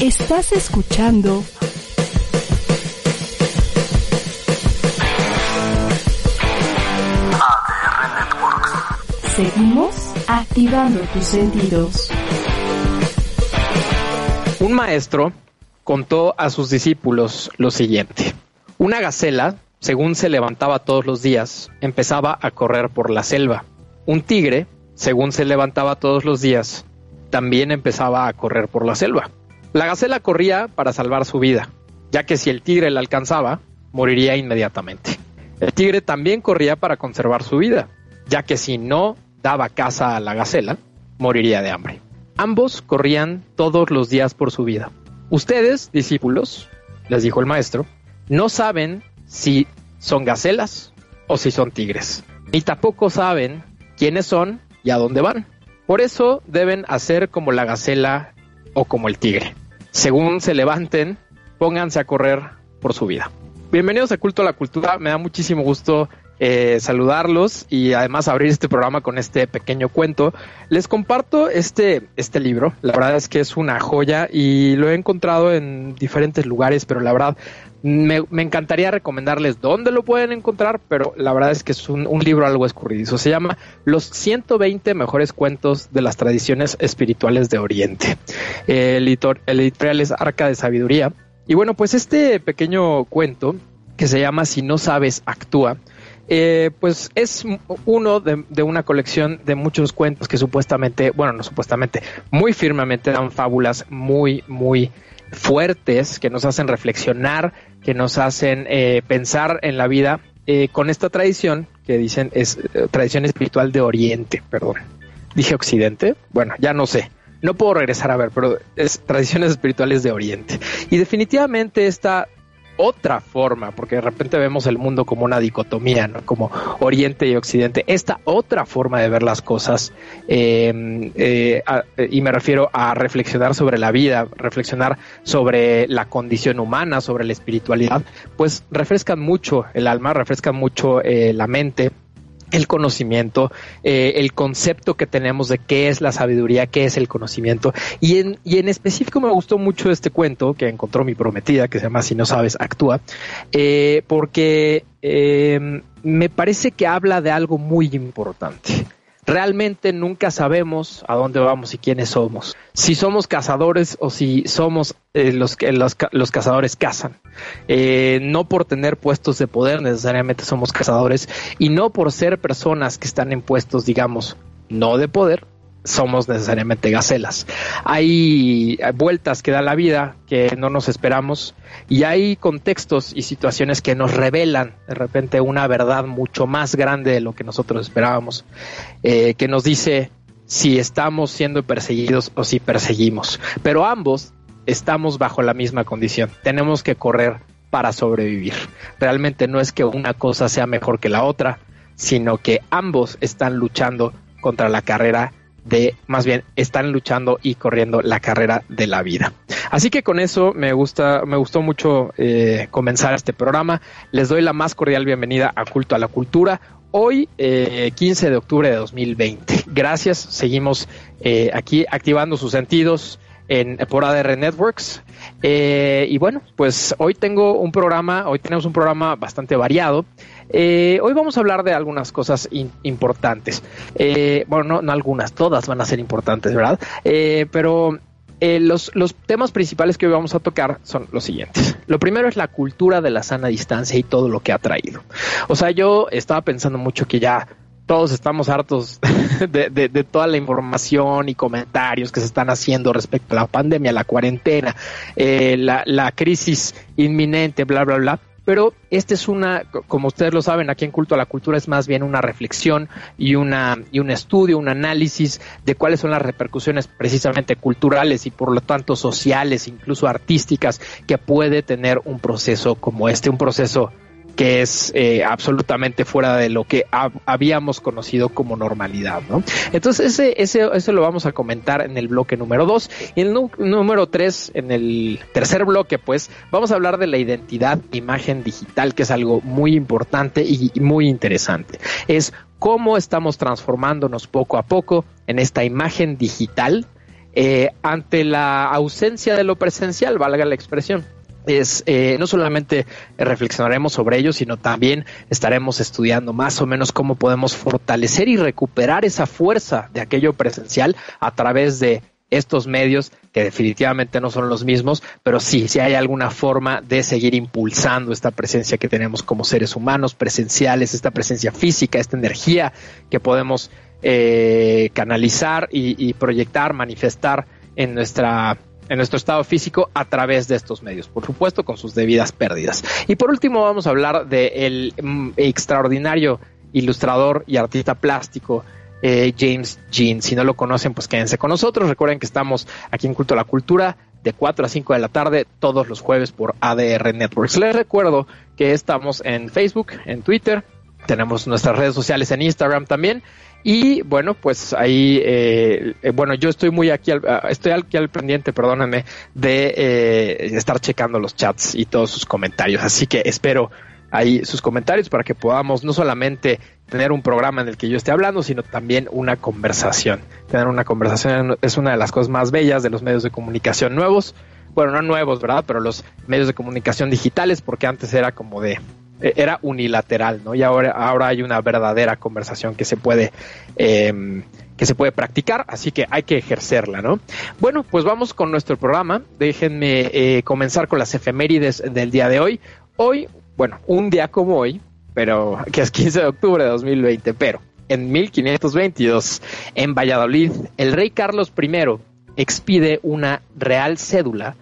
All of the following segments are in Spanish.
Estás escuchando. Seguimos activando tus sentidos. Un maestro contó a sus discípulos lo siguiente. Una gacela, según se levantaba todos los días, empezaba a correr por la selva. Un tigre, según se levantaba todos los días, también empezaba a correr por la selva. La gacela corría para salvar su vida, ya que si el tigre la alcanzaba, moriría inmediatamente. El tigre también corría para conservar su vida, ya que si no daba caza a la gacela, moriría de hambre. Ambos corrían todos los días por su vida. Ustedes, discípulos, les dijo el maestro, no saben si son gacelas o si son tigres. Y tampoco saben quiénes son y a dónde van. Por eso deben hacer como la gacela o como el tigre. Según se levanten, pónganse a correr por su vida. Bienvenidos a Culto a la Cultura. Me da muchísimo gusto eh, saludarlos y además abrir este programa con este pequeño cuento. Les comparto este, este libro. La verdad es que es una joya y lo he encontrado en diferentes lugares, pero la verdad me, encantaría recomendarles dónde lo pueden encontrar, pero la verdad es que es un, un libro algo escurridizo. Se llama Los 120 mejores cuentos de las tradiciones espirituales de Oriente. El, editor, el editorial es Arca de Sabiduría. Y bueno, pues este pequeño cuento que se llama Si no sabes, actúa. Eh, pues es uno de, de, una colección de muchos cuentos que supuestamente, bueno, no supuestamente, muy firmemente dan fábulas muy, muy fuertes que nos hacen reflexionar, que nos hacen eh, pensar en la vida eh, con esta tradición que dicen es eh, tradición espiritual de Oriente, perdón. Dije Occidente, bueno, ya no sé. No puedo regresar a ver, pero es tradiciones espirituales de Oriente. Y definitivamente esta otra forma, porque de repente vemos el mundo como una dicotomía, ¿no? como Oriente y Occidente, esta otra forma de ver las cosas, eh, eh, a, y me refiero a reflexionar sobre la vida, reflexionar sobre la condición humana, sobre la espiritualidad, pues refrescan mucho el alma, refrescan mucho eh, la mente el conocimiento, eh, el concepto que tenemos de qué es la sabiduría, qué es el conocimiento. Y en, y en específico me gustó mucho este cuento que encontró mi prometida, que se llama Si no sabes, actúa, eh, porque eh, me parece que habla de algo muy importante. Realmente nunca sabemos a dónde vamos y quiénes somos. Si somos cazadores o si somos eh, los que los, los, cazadores cazan. Eh, no por tener puestos de poder necesariamente somos cazadores y no por ser personas que están en puestos, digamos, no de poder, somos necesariamente gacelas. Hay vueltas que da la vida que no nos esperamos y hay contextos y situaciones que nos revelan de repente una verdad mucho más grande de lo que nosotros esperábamos, eh, que nos dice si estamos siendo perseguidos o si perseguimos. Pero ambos estamos bajo la misma condición. Tenemos que correr para sobrevivir. Realmente no es que una cosa sea mejor que la otra, sino que ambos están luchando contra la carrera de, más bien, están luchando y corriendo la carrera de la vida. Así que con eso me gusta, me gustó mucho eh, comenzar este programa. Les doy la más cordial bienvenida a Culto a la Cultura. Hoy, eh, 15 de octubre de 2020. Gracias, seguimos eh, aquí activando sus sentidos en, por ADR Networks. Eh, y bueno, pues hoy tengo un programa, hoy tenemos un programa bastante variado. Eh, hoy vamos a hablar de algunas cosas importantes. Eh, bueno, no, algunas, todas van a ser importantes, ¿verdad? Eh, pero los, los, temas principales que hoy vamos a tocar son los siguientes. Lo primero es la cultura de la sana distancia y todo lo que ha traído. O sea, yo estaba pensando mucho que ya todos estamos hartos de, toda la información y comentarios que se están haciendo respecto a la pandemia, la cuarentena, eh, la, la, crisis inminente, bla, bla, bla. Pero esta es una, como ustedes lo saben, aquí en Culto a la Cultura es más bien una reflexión y, una, y un estudio, un análisis de cuáles son las repercusiones precisamente culturales y por lo tanto sociales, incluso artísticas, que puede tener un proceso como este, un proceso que es eh, absolutamente fuera de lo que ha, habíamos conocido como normalidad, ¿no? Entonces, ese, ese, eso lo vamos a comentar en el bloque número dos. Y en el número tres, en el tercer bloque, pues, vamos a hablar de la identidad imagen digital, que es algo muy importante y muy interesante. Es cómo estamos transformándonos poco a poco en esta imagen digital eh, ante la ausencia de lo presencial, valga la expresión es eh, no solamente reflexionaremos sobre ello, sino también estaremos estudiando más o menos cómo podemos fortalecer y recuperar esa fuerza de aquello presencial a través de estos medios que definitivamente no son los mismos, pero sí, si hay alguna forma de seguir impulsando esta presencia que tenemos como seres humanos presenciales, esta presencia física, esta energía que podemos eh, canalizar y proyectar, manifestar en nuestra en nuestro estado físico a través de estos medios, por supuesto con sus debidas pérdidas. Y por último vamos a hablar del mm, extraordinario ilustrador y artista plástico eh, James Jean. Si no lo conocen, pues quédense con nosotros. Recuerden que estamos aquí en Culto a la Cultura de 4 a 5 de la tarde todos los jueves por ADR Networks. Les recuerdo que estamos en Facebook, en Twitter, tenemos nuestras redes sociales en Instagram también y bueno, pues ahí, eh, eh, bueno, yo estoy muy aquí, al, ah, estoy aquí al pendiente, perdóname, de eh, estar checando los chats y todos sus comentarios. Así que espero ahí sus comentarios para que podamos no solamente tener un programa en el que yo esté hablando, sino también una conversación. Tener una conversación es una de las cosas más bellas de los medios de comunicación nuevos. Bueno, no nuevos, ¿verdad? Pero los medios de comunicación digitales, porque antes era como de era unilateral, ¿no? Y ahora, ahora hay una verdadera conversación que se puede em, que se puede practicar, así que hay que ejercerla, ¿no? Bueno, pues vamos con nuestro programa. Déjenme eh, comenzar con las efemérides del día de hoy. Hoy, bueno, un día como hoy, pero que es 15 de octubre de 2020, pero en 1522, en Valladolid, el rey Carlos I expide una real cédula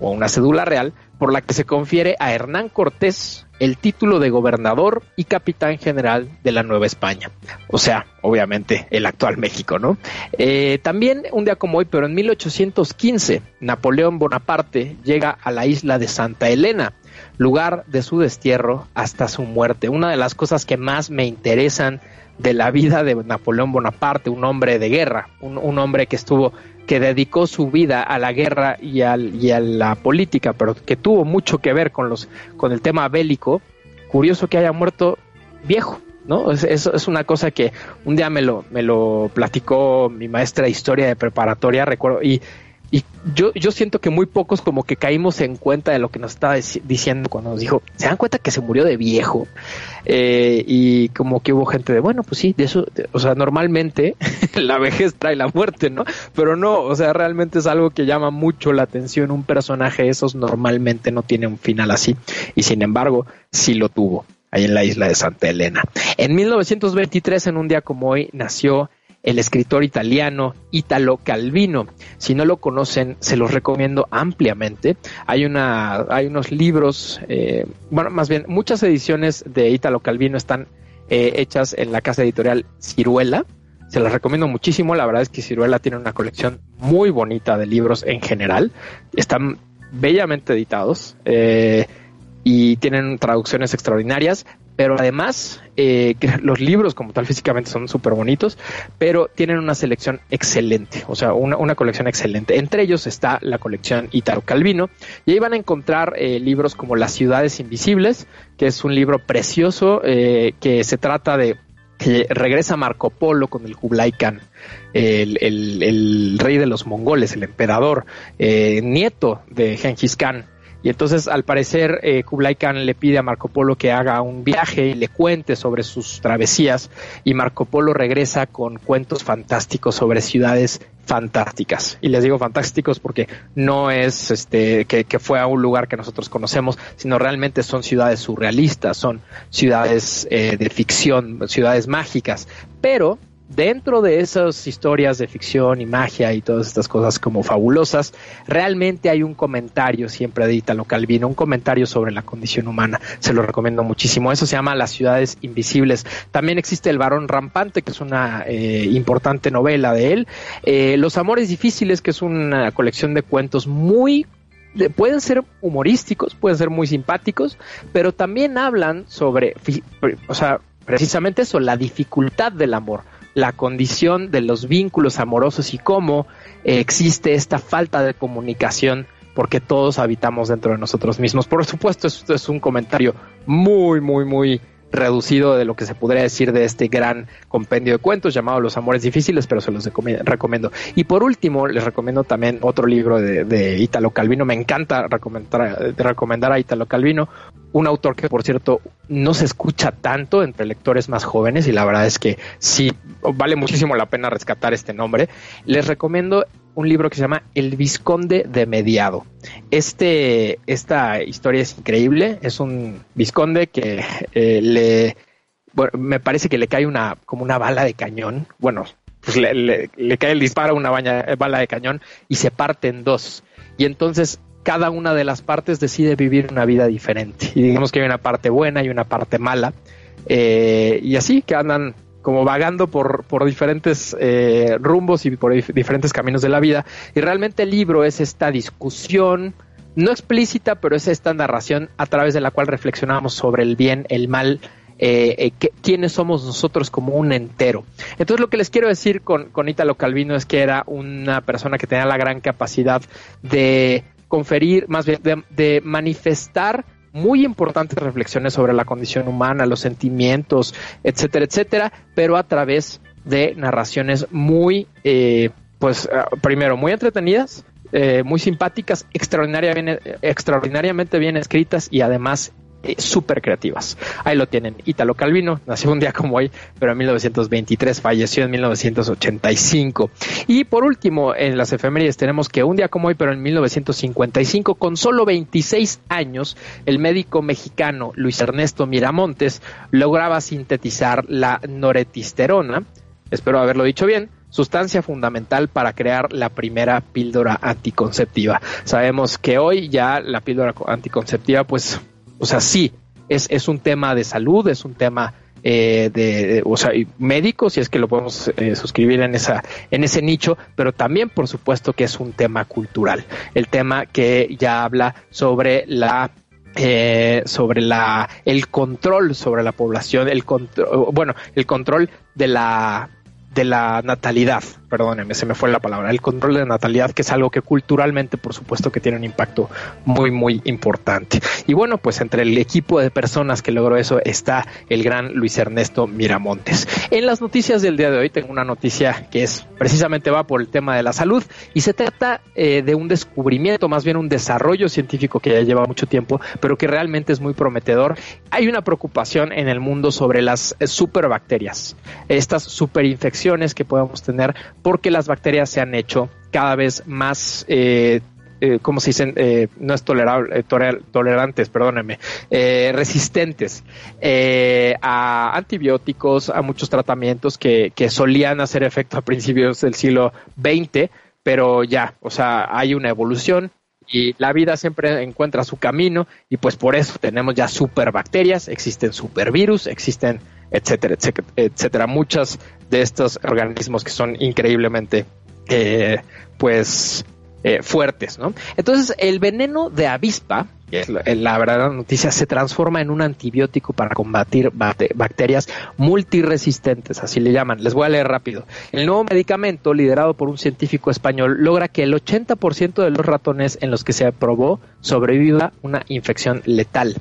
o una cédula real por la que se confiere a Hernán Cortés el título de gobernador y capitán general de la Nueva España. O sea, obviamente el actual México, ¿no? Eh, también un día como hoy, pero en 1815, Napoleón Bonaparte llega a la isla de Santa Elena, lugar de su destierro hasta su muerte. Una de las cosas que más me interesan de la vida de Napoleón Bonaparte, un hombre de guerra, un hombre que estuvo que dedicó su vida a la guerra y, al, y a la política, pero que tuvo mucho que ver con, los, con el tema bélico, curioso que haya muerto viejo, ¿no? Es, es, una cosa que un día me lo, me lo platicó mi maestra de historia de preparatoria, recuerdo, y yo, yo siento que muy pocos como que caímos en cuenta de lo que nos estaba diciendo cuando nos dijo, se dan cuenta que se murió de viejo. Eh, y como que hubo gente de, bueno, pues sí, de eso, o sea, normalmente la vejez trae la muerte, ¿no? Pero no, o sea, realmente es algo que llama mucho la atención. Un personaje esos normalmente no tiene un final así. Y sin embargo, sí lo tuvo ahí en la isla de Santa Elena. En 1923, en un día como hoy, nació el escritor italiano Italo Calvino. Si no lo conocen, se los recomiendo ampliamente. Hay, una, hay unos libros, eh, bueno, más bien muchas ediciones de Italo Calvino están eh, hechas en la casa editorial Ciruela. Se las recomiendo muchísimo. La verdad es que Ciruela tiene una colección muy bonita de libros en general. Están bellamente editados. Eh, y tienen traducciones extraordinarias pero además eh, los libros como tal físicamente son súper bonitos, pero tienen una selección excelente, o sea, una, colección excelente. Entre ellos está la colección Itaro Calvino, y ahí van a encontrar eh, libros como Las ciudades invisibles, que es un libro precioso eh, que se trata de que regresa Marco Polo con el Kublai Khan, el, rey de los mongoles, el emperador, nieto de Genghis Khan, y entonces, al parecer, eh, Kublai Khan le pide a Marco Polo que haga un viaje y le cuente sobre sus travesías. Y Marco Polo regresa con cuentos fantásticos sobre ciudades fantásticas. Y les digo fantásticos porque no es este que, fue a un lugar que nosotros conocemos, sino realmente son ciudades surrealistas, son ciudades eh, de ficción, ciudades mágicas. Pero dentro de esas historias de ficción y magia y todas estas cosas como fabulosas, realmente hay un comentario siempre de Italo Calvino, un comentario sobre la condición humana. Se lo recomiendo muchísimo. Eso se llama Las ciudades invisibles. También existe El varón rampante, que es una eh, importante novela de él. Eh, Los amores difíciles, que es una colección de cuentos muy pueden ser humorísticos, pueden ser muy simpáticos, pero también hablan sobre, o sea, precisamente eso, la dificultad del amor la condición de los vínculos amorosos y cómo eh, existe esta falta de comunicación porque todos habitamos dentro de nosotros mismos. Por supuesto, esto es un comentario muy, muy, muy reducido de lo que se podría decir de este gran compendio de cuentos llamado Los Amores Difíciles, pero se los recomiendo. Y por último, les recomiendo también otro libro de, Italo Calvino. Me encanta recomendar, recomendar a Italo Calvino, un autor que, por cierto, no se escucha tanto entre lectores más jóvenes y la verdad es que sí, vale muchísimo la pena rescatar este nombre. Les recomiendo un libro que se llama El Visconde de Mediado. Este, esta historia es increíble. Es un visconde que eh, le, bueno, me parece que le cae una, como una bala de cañón. Bueno, pues le, cae el disparo una bala de cañón y se parte en dos. Y entonces cada una de las partes decide vivir una vida diferente. Y digamos que hay una parte buena y una parte mala. Eh, y así que andan como vagando por, por diferentes eh, rumbos y por diferentes caminos de la vida. Y realmente el libro es esta discusión, no explícita, pero es esta narración a través de la cual reflexionamos sobre el bien, el mal, eh, quiénes somos nosotros como un entero. Entonces lo que les quiero decir con, con Italo Calvino es que era una persona que tenía la gran capacidad de conferir, más bien de manifestar muy importantes reflexiones sobre la condición humana, los sentimientos, etcétera, etcétera, pero a través de narraciones muy, eh, pues, ah, primero, muy entretenidas, eh, muy simpáticas, extraordinariamente, extraordinariamente bien escritas y además eh, súper creativas. Ahí lo tienen. Italo Calvino nació un día como hoy, pero en 1923 falleció en 1985. Y por último, en las efemérides tenemos que un día como hoy, pero en 1955, con solo 26 años, el médico mexicano Luis Ernesto Miramontes lograba sintetizar la noretisterona, espero haberlo dicho bien, sustancia fundamental para crear la primera píldora anticonceptiva. Sabemos que hoy ya la píldora anticonceptiva pues o sea, sí, es, es un tema de salud, es un tema eh, de, o sea, médico, si es que lo podemos eh, suscribir en esa, en ese nicho, pero también, por supuesto, que es un tema cultural. El tema que ya habla sobre la eh, sobre la el control sobre la población, el control, bueno, el control de la de la natalidad, perdónenme, se me fue la palabra, el control de natalidad, que es algo que culturalmente, por supuesto, que tiene un impacto muy, muy importante. Y bueno, pues entre el equipo de personas que logró eso está el gran Luis Ernesto Miramontes. En las noticias del día de hoy tengo una noticia que es precisamente va por el tema de la salud y se trata eh, de un descubrimiento, más bien un desarrollo científico que ya lleva mucho tiempo, pero que realmente es muy prometedor. Hay una preocupación en el mundo sobre las superbacterias, estas superinfecciones que podemos tener porque las bacterias se han hecho cada vez más eh, eh ¿cómo se dicen? Eh, no es tolerable, eh, tolerantes, perdónenme, resistentes a antibióticos, a muchos tratamientos que, que, solían hacer efecto a principios del siglo XX, pero ya, o sea, hay una evolución y la vida siempre encuentra su camino y pues por eso tenemos ya superbacterias, existen supervirus, existen etcétera, etcétera. Muchas de estos organismos que son increíblemente, eh, pues, eh, fuertes, ¿no? Entonces, el veneno de avispa la, verdadera noticia, se transforma en un antibiótico para combatir bacterias multiresistentes, así le llaman. Les voy a leer rápido. El nuevo medicamento, liderado por un científico español, logra que el 80% de los ratones en los que se aprobó sobreviva una infección letal.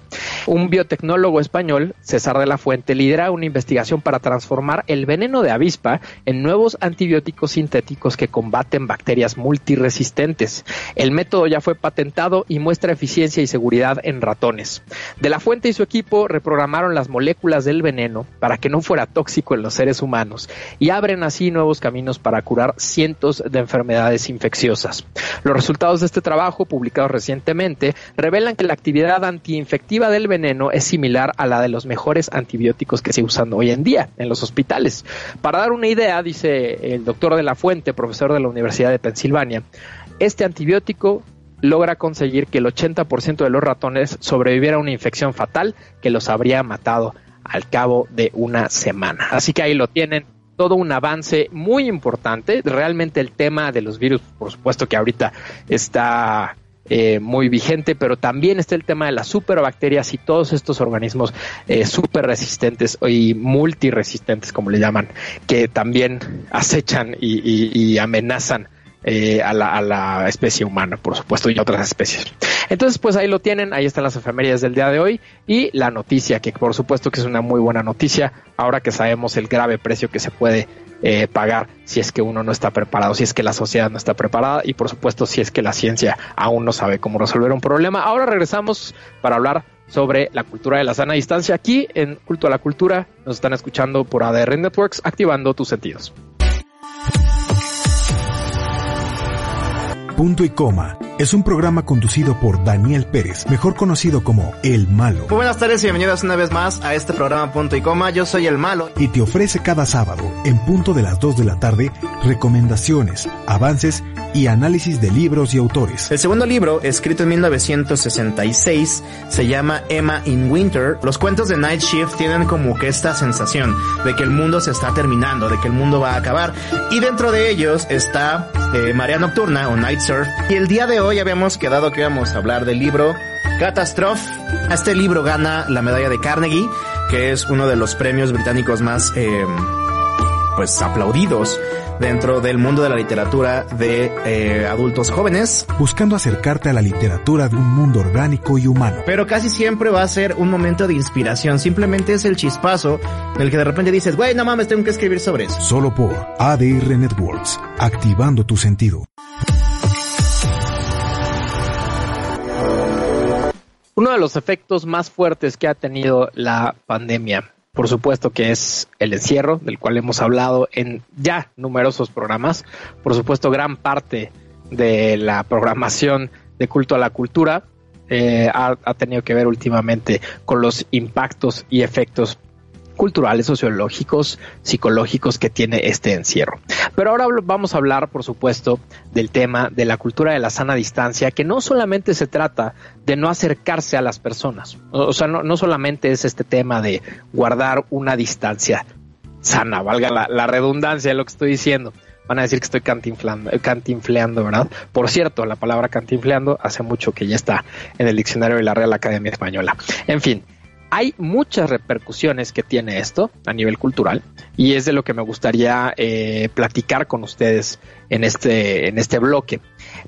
Un biotecnólogo español, César de la Fuente, lidera una investigación para transformar el veneno de avispa en nuevos antibióticos sintéticos que combaten bacterias multiresistentes. El método ya fue patentado y muestra eficiencia y seguridad en ratones. De la Fuente y su equipo reprogramaron las moléculas del veneno para que no fuera tóxico en los seres humanos y abren así nuevos caminos para curar cientos de enfermedades infecciosas. Los resultados de este trabajo, publicados recientemente, revelan que la actividad antiinfectiva del veneno es similar a la de los mejores antibióticos que se usan hoy en día en los hospitales. Para dar una idea, dice el doctor de la Fuente, profesor de la Universidad de Pensilvania, este antibiótico logra conseguir que el 80% de los ratones sobreviviera a una infección fatal que los habría matado al cabo de una semana. Así que ahí lo tienen, todo un avance muy importante. Realmente el tema de los virus, por supuesto que ahorita está eh, muy vigente, pero también está el tema de las superbacterias y todos estos organismos eh, super resistentes y multiresistentes, como le llaman, que también acechan y amenazan eh, a, la, a, la, especie humana, por supuesto, y otras especies. Entonces, pues ahí lo tienen, ahí están las efemérides del día de hoy y la noticia, que por supuesto que es una muy buena noticia, ahora que sabemos el grave precio que se puede eh, pagar si es que uno no está preparado, si es que la sociedad no está preparada y por supuesto si es que la ciencia aún no sabe cómo resolver un problema. Ahora regresamos para hablar sobre la cultura de la sana distancia aquí en Culto a la Cultura. Nos están escuchando por ADR Networks, activando tus sentidos. Punto y coma es un programa conducido por Daniel Pérez, mejor conocido como El Malo. Muy buenas tardes y bienvenidos una vez más a este programa Punto y Coma. Yo soy El Malo. Y te ofrece cada sábado, en punto de las 2 de la tarde, recomendaciones, avances y análisis de libros y autores. El segundo libro, escrito en 1966, se llama Emma in Winter. Los cuentos de Night Shift tienen como que esta sensación de que el mundo se está terminando, de que el mundo va a acabar. Y dentro de ellos está eh, Marea Nocturna o Night Surf. Y el día de hoy habíamos quedado que íbamos a hablar del libro Catastrophe. Este libro gana la medalla de Carnegie, que es uno de los premios británicos más eh, pues aplaudidos dentro del mundo de la literatura de eh, adultos jóvenes. Buscando acercarte a la literatura de un mundo orgánico y humano. Pero casi siempre va a ser un momento de inspiración. Simplemente es el chispazo en el que de repente dices, güey, no mames, tengo que escribir sobre eso. Solo por ADR Networks, activando tu sentido. Uno de los efectos más fuertes que ha tenido la pandemia, por supuesto que es el encierro, del cual hemos hablado en ya numerosos programas. Por supuesto, gran parte de la programación de culto a la cultura eh, ha, ha, tenido que ver últimamente con los impactos y efectos culturales, sociológicos, psicológicos que tiene este encierro. Pero ahora vamos a hablar, por supuesto, del tema de la cultura de la sana distancia, que no solamente se trata de no acercarse a las personas, o sea, no, no solamente es este tema de guardar una distancia sana, valga la, la redundancia de lo que estoy diciendo, van a decir que estoy cantinflando, cantinfleando, ¿verdad? Por cierto, la palabra cantinfleando hace mucho que ya está en el diccionario de la Real Academia Española. En fin, hay muchas repercusiones que tiene esto a nivel cultural y es de lo que me gustaría eh, platicar con ustedes en este, en este bloque.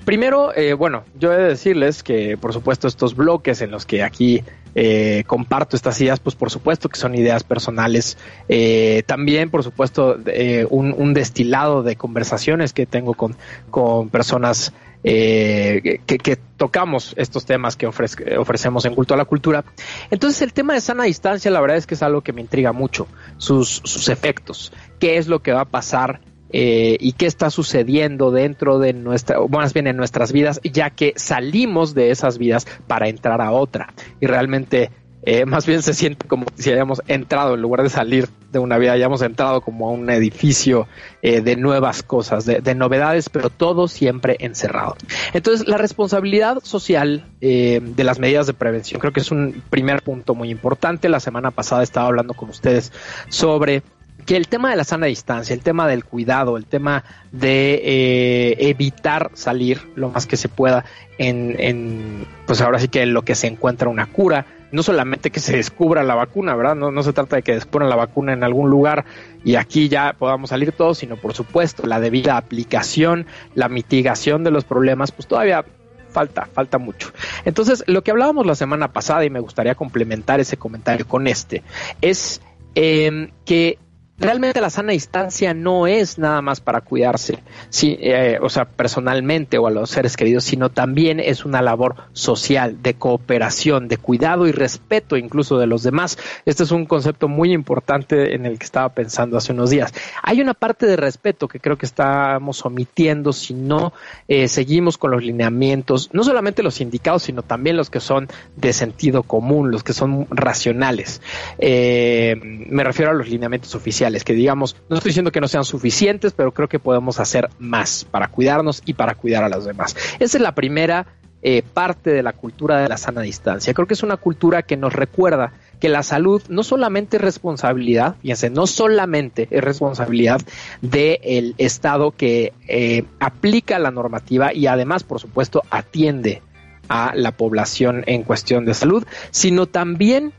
Primero, eh, bueno, yo he de decirles que por supuesto estos bloques en los que aquí eh, comparto estas ideas, pues por supuesto que son ideas personales. Eh, también, por supuesto, eh, un, un, destilado de conversaciones que tengo con, con personas eh, que, tocamos estos temas que ofrece, ofrecemos en Culto a la Cultura. Entonces, el tema de sana distancia, la verdad es que es algo que me intriga mucho, sus, sus efectos, qué es lo que va a pasar eh, y qué está sucediendo dentro de nuestra, más bien en nuestras vidas, ya que salimos de esas vidas para entrar a otra. Y realmente, eh, más bien se siente como si hayamos entrado, en lugar de salir de una vida, hayamos entrado como a un edificio eh, de nuevas cosas, de, de, novedades, pero todo siempre encerrado. Entonces, la responsabilidad social eh, de las medidas de prevención, creo que es un primer punto muy importante. La semana pasada estaba hablando con ustedes sobre que el tema de la sana distancia, el tema del cuidado, el tema de eh, evitar salir lo más que se pueda en, en, pues ahora sí que en lo que se encuentra una cura, no solamente que se descubra la vacuna, ¿verdad? No, no se trata de que descubran la vacuna en algún lugar y aquí ya podamos salir todos, sino por supuesto la debida aplicación, la mitigación de los problemas, pues todavía falta, falta mucho. Entonces, lo que hablábamos la semana pasada, y me gustaría complementar ese comentario con este, es eh, que realmente la sana distancia no es nada más para cuidarse, eh, o sea, personalmente o a los seres queridos, sino también es una labor social, de cooperación, de cuidado y respeto incluso de los demás. Este es un concepto muy importante en el que estaba pensando hace unos días. Hay una parte de respeto que creo que estamos omitiendo si no eh, seguimos con los lineamientos, no solamente los indicados, sino también los que son de sentido común, los que son racionales. Eh, me refiero a los lineamientos oficiales que digamos, no estoy diciendo que no sean suficientes, pero creo que podemos hacer más para cuidarnos y para cuidar a los demás. Esa es la primera eh, parte de la cultura de la sana distancia. Creo que es una cultura que nos recuerda que la salud no solamente es responsabilidad, fíjense, no solamente es responsabilidad del Estado que eh, aplica la normativa y además, por supuesto, atiende a la población en cuestión de salud, sino también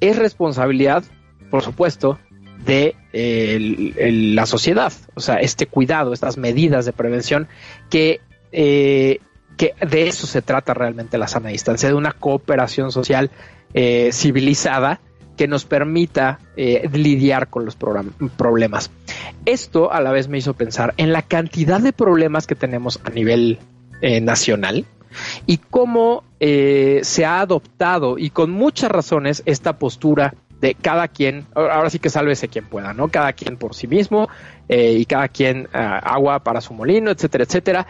es responsabilidad, por supuesto, de la sociedad, o sea, este cuidado, estas medidas de prevención que eh, que de eso se trata realmente la sana distancia, de una cooperación social eh, civilizada que nos permita eh, lidiar con los problemas. Esto a la vez me hizo pensar en la cantidad de problemas que tenemos a nivel eh, nacional y cómo se ha adoptado y con muchas razones esta postura de cada quien, ahora sí que sálvese quien pueda, ¿no? Cada quien por sí mismo y cada quien ah, agua para su molino, etcétera, etcétera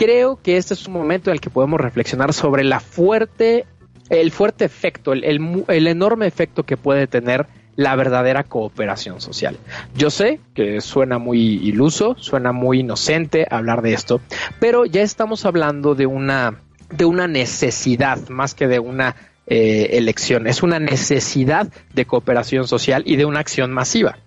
creo que este es un momento en el que podemos reflexionar sobre la fuerte, el fuerte efecto, el, el, enorme efecto que puede tener la verdadera cooperación social. Yo sé que suena muy iluso, suena muy inocente hablar de esto, pero ya estamos hablando de una, de una necesidad más que de una eh, elección. Es una necesidad de cooperación social y de una acción masiva.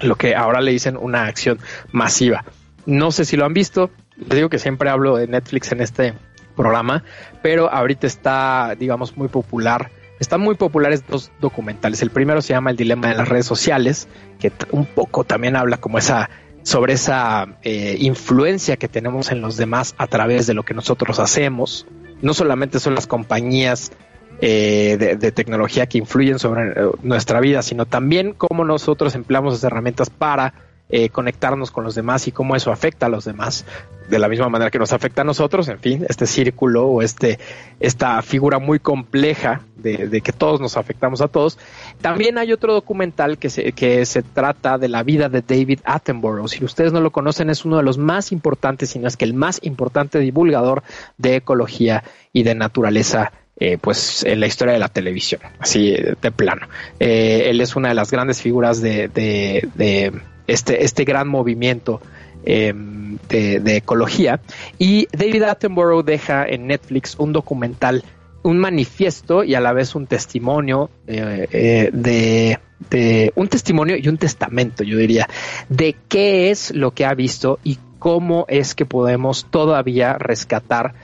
Lo que ahora le dicen una acción masiva. No sé si lo han visto, les digo que siempre hablo de Netflix en este programa, pero ahorita está, digamos, muy popular. Están muy populares dos documentales. El primero se llama El dilema de las redes sociales, que un poco también habla como esa sobre esa eh, influencia que tenemos en los demás a través de lo que nosotros hacemos. No solamente son las compañías eh, de, de, tecnología que influyen sobre eh, nuestra vida, sino también cómo nosotros empleamos esas herramientas para eh, conectarnos con los demás y cómo eso afecta a los demás de la misma manera que nos afecta a nosotros, en fin, este círculo o este, esta figura muy compleja de, que todos nos afectamos a todos. También hay otro documental que se, que se trata de la vida de David Attenborough. Si ustedes no lo conocen, es uno de los más importantes, si no es que el más importante divulgador de ecología y de naturaleza eh, pues en la historia de la televisión, así de plano. Eh, él es una de las grandes figuras de, de este, este gran movimiento em, de, ecología. Y David Attenborough deja en Netflix un documental, un manifiesto y a la vez un testimonio eh, eh, de, un testimonio y un testamento, yo diría, de qué es lo que ha visto y cómo es que podemos todavía rescatar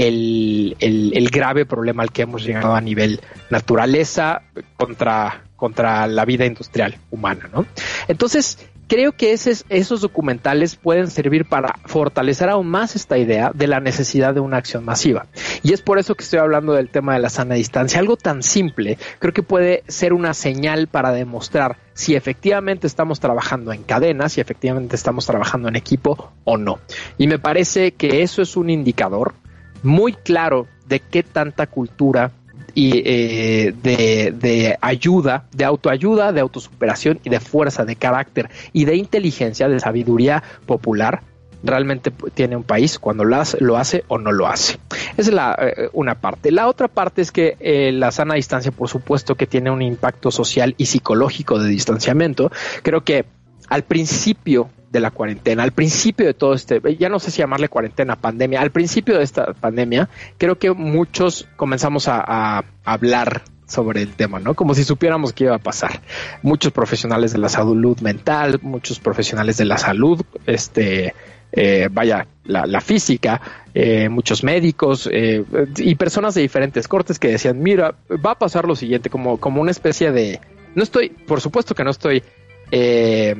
el, el, grave problema al que hemos llegado a nivel naturaleza contra, contra la vida industrial humana, ¿no? Entonces, creo que esos documentales pueden servir para fortalecer aún más esta idea de la necesidad de una acción masiva. Y es por eso que estoy hablando del tema de la sana distancia. Algo tan simple, creo que puede ser una señal para demostrar si efectivamente estamos trabajando en cadena, si efectivamente estamos trabajando en equipo o no. Y me parece que eso es un indicador muy claro de qué tanta cultura y eh, de, ayuda, de autoayuda, de autosuperación y de fuerza, de carácter y de inteligencia, de sabiduría popular realmente tiene un país cuando lo hace, lo hace o no lo hace. Esa es la, eh, una parte. La otra parte es que eh, la sana distancia, por supuesto, que tiene un impacto social y psicológico de distanciamiento. Creo que al principio de la cuarentena, al principio de todo este, ya no sé si llamarle cuarentena, pandemia, al principio de esta pandemia, creo que muchos comenzamos a, hablar sobre el tema, ¿no? Como si supiéramos qué iba a pasar. Muchos profesionales de la salud mental, muchos profesionales de la salud, este, eh, vaya, la, física, eh, muchos médicos eh, y personas de diferentes cortes que decían, mira, va a pasar lo siguiente, como, como una especie de, no estoy, por supuesto que no estoy eh,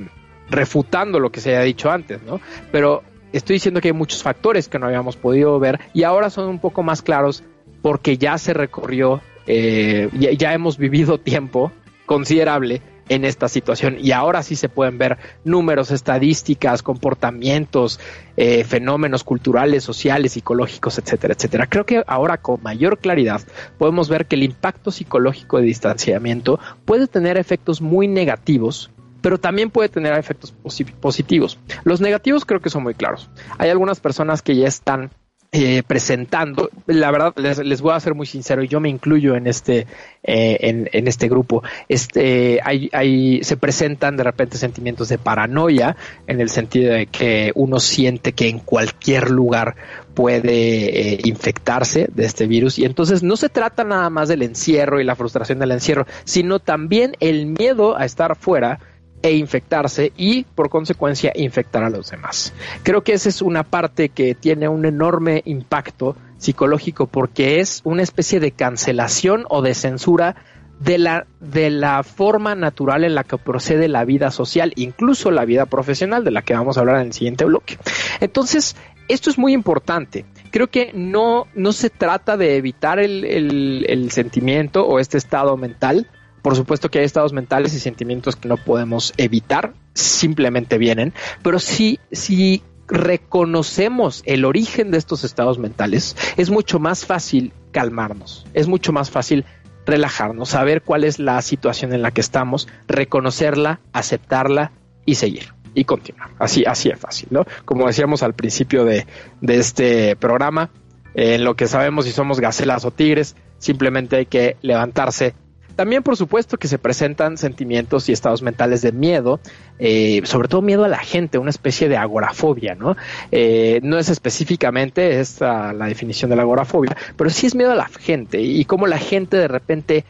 refutando lo que se haya dicho antes, ¿no? Pero estoy diciendo que hay muchos factores que no habíamos podido ver y ahora son un poco más claros porque ya se recorrió, eh, ya, hemos vivido tiempo considerable en esta situación y ahora sí se pueden ver números, estadísticas, comportamientos, eh, fenómenos culturales, sociales, psicológicos, etcétera, etcétera. Creo que ahora con mayor claridad podemos ver que el impacto psicológico de distanciamiento puede tener efectos muy negativos pero también puede tener efectos positivos. Los negativos creo que son muy claros. Hay algunas personas que ya están eh, presentando, la verdad les, voy a ser muy sincero, y yo me incluyo en este, eh, en, este grupo, este, hay, se presentan de repente sentimientos de paranoia en el sentido de que uno siente que en cualquier lugar puede eh, infectarse de este virus y entonces no se trata nada más del encierro y la frustración del encierro, sino también el miedo a estar fuera e infectarse y por consecuencia infectar a los demás. Creo que esa es una parte que tiene un enorme impacto psicológico porque es una especie de cancelación o de censura de la, de la forma natural en la que procede la vida social, incluso la vida profesional, de la que vamos a hablar en el siguiente bloque. Entonces, esto es muy importante. Creo que no, no se trata de evitar el, el sentimiento o este estado mental, por supuesto que hay estados mentales y sentimientos que no podemos evitar, simplemente vienen, pero sí, si reconocemos el origen de estos estados mentales, es mucho más fácil calmarnos, es mucho más fácil relajarnos, saber cuál es la situación en la que estamos, reconocerla, aceptarla y seguir y continuar. Así, así es fácil, ¿no? Como decíamos al principio de, de este programa, en lo que sabemos si somos gacelas o tigres, simplemente hay que levantarse, también, por supuesto, que se presentan sentimientos y estados mentales de miedo, eh, sobre todo miedo a la gente, una especie de agorafobia, ¿no? Eh, no es específicamente esta la definición de la agorafobia, pero sí es miedo a la gente y cómo la gente de repente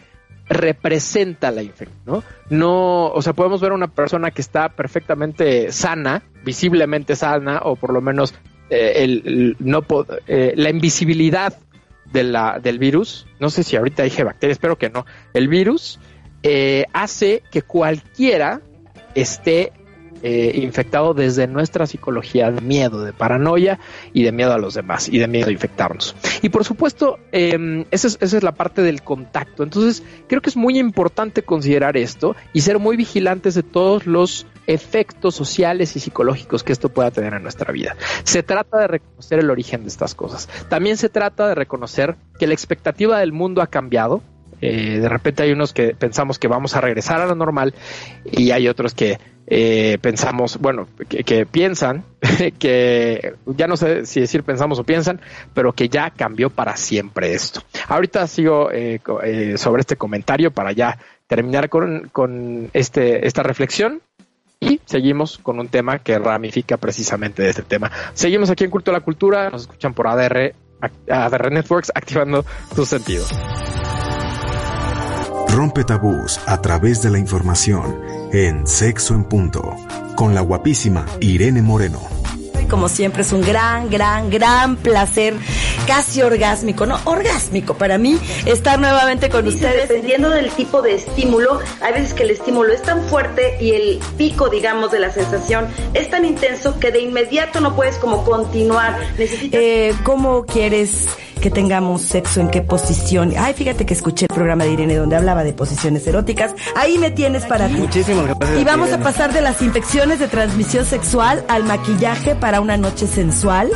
representa la infección, ¿no? No, o sea, podemos ver a una persona que está perfectamente sana, visiblemente sana, o por lo menos eh, el, no la invisibilidad de la, del virus, no sé si ahorita dije bacteria, espero que no, el virus eh, hace que cualquiera esté eh, infectado desde nuestra psicología de miedo, de paranoia y de miedo a los demás y de miedo a infectarnos. Y por supuesto, em, esa, es, la parte del contacto. Entonces, creo que es muy importante considerar esto y ser muy vigilantes de todos los efectos sociales y psicológicos que esto pueda tener en nuestra vida. Se trata de reconocer el origen de estas cosas. También se trata de reconocer que la expectativa del mundo ha cambiado. Eh, de repente hay unos que pensamos que vamos a regresar a lo normal y hay otros que eh, pensamos, bueno, que, piensan que ya no sé si decir pensamos o piensan, pero que ya cambió para siempre esto. Ahorita sigo eh, sobre este comentario para ya terminar con, con este, esta reflexión y seguimos con un tema que ramifica precisamente de este tema. Seguimos aquí en Culto a la Cultura, nos escuchan por ADR, ADR Networks, activando tus sentidos. Rompe tabús a través de la información en Sexo en Punto, con la guapísima Irene Moreno. Como siempre es un gran, gran, gran placer, casi orgásmico, no, orgásmico para mí, estar nuevamente con ustedes. Dependiendo del tipo de estímulo, hay veces que el estímulo es tan fuerte y el pico, digamos, de la sensación es tan intenso que de inmediato no puedes como continuar. Necesitas... Eh, ¿Cómo quieres que tengamos sexo, en qué posición. Ay, fíjate que escuché el programa de Irene donde hablaba de posiciones eróticas. Ahí me tienes para ti. Muchísimas gracias. Y vamos a pasar de las infecciones de transmisión sexual al maquillaje para una noche sensual.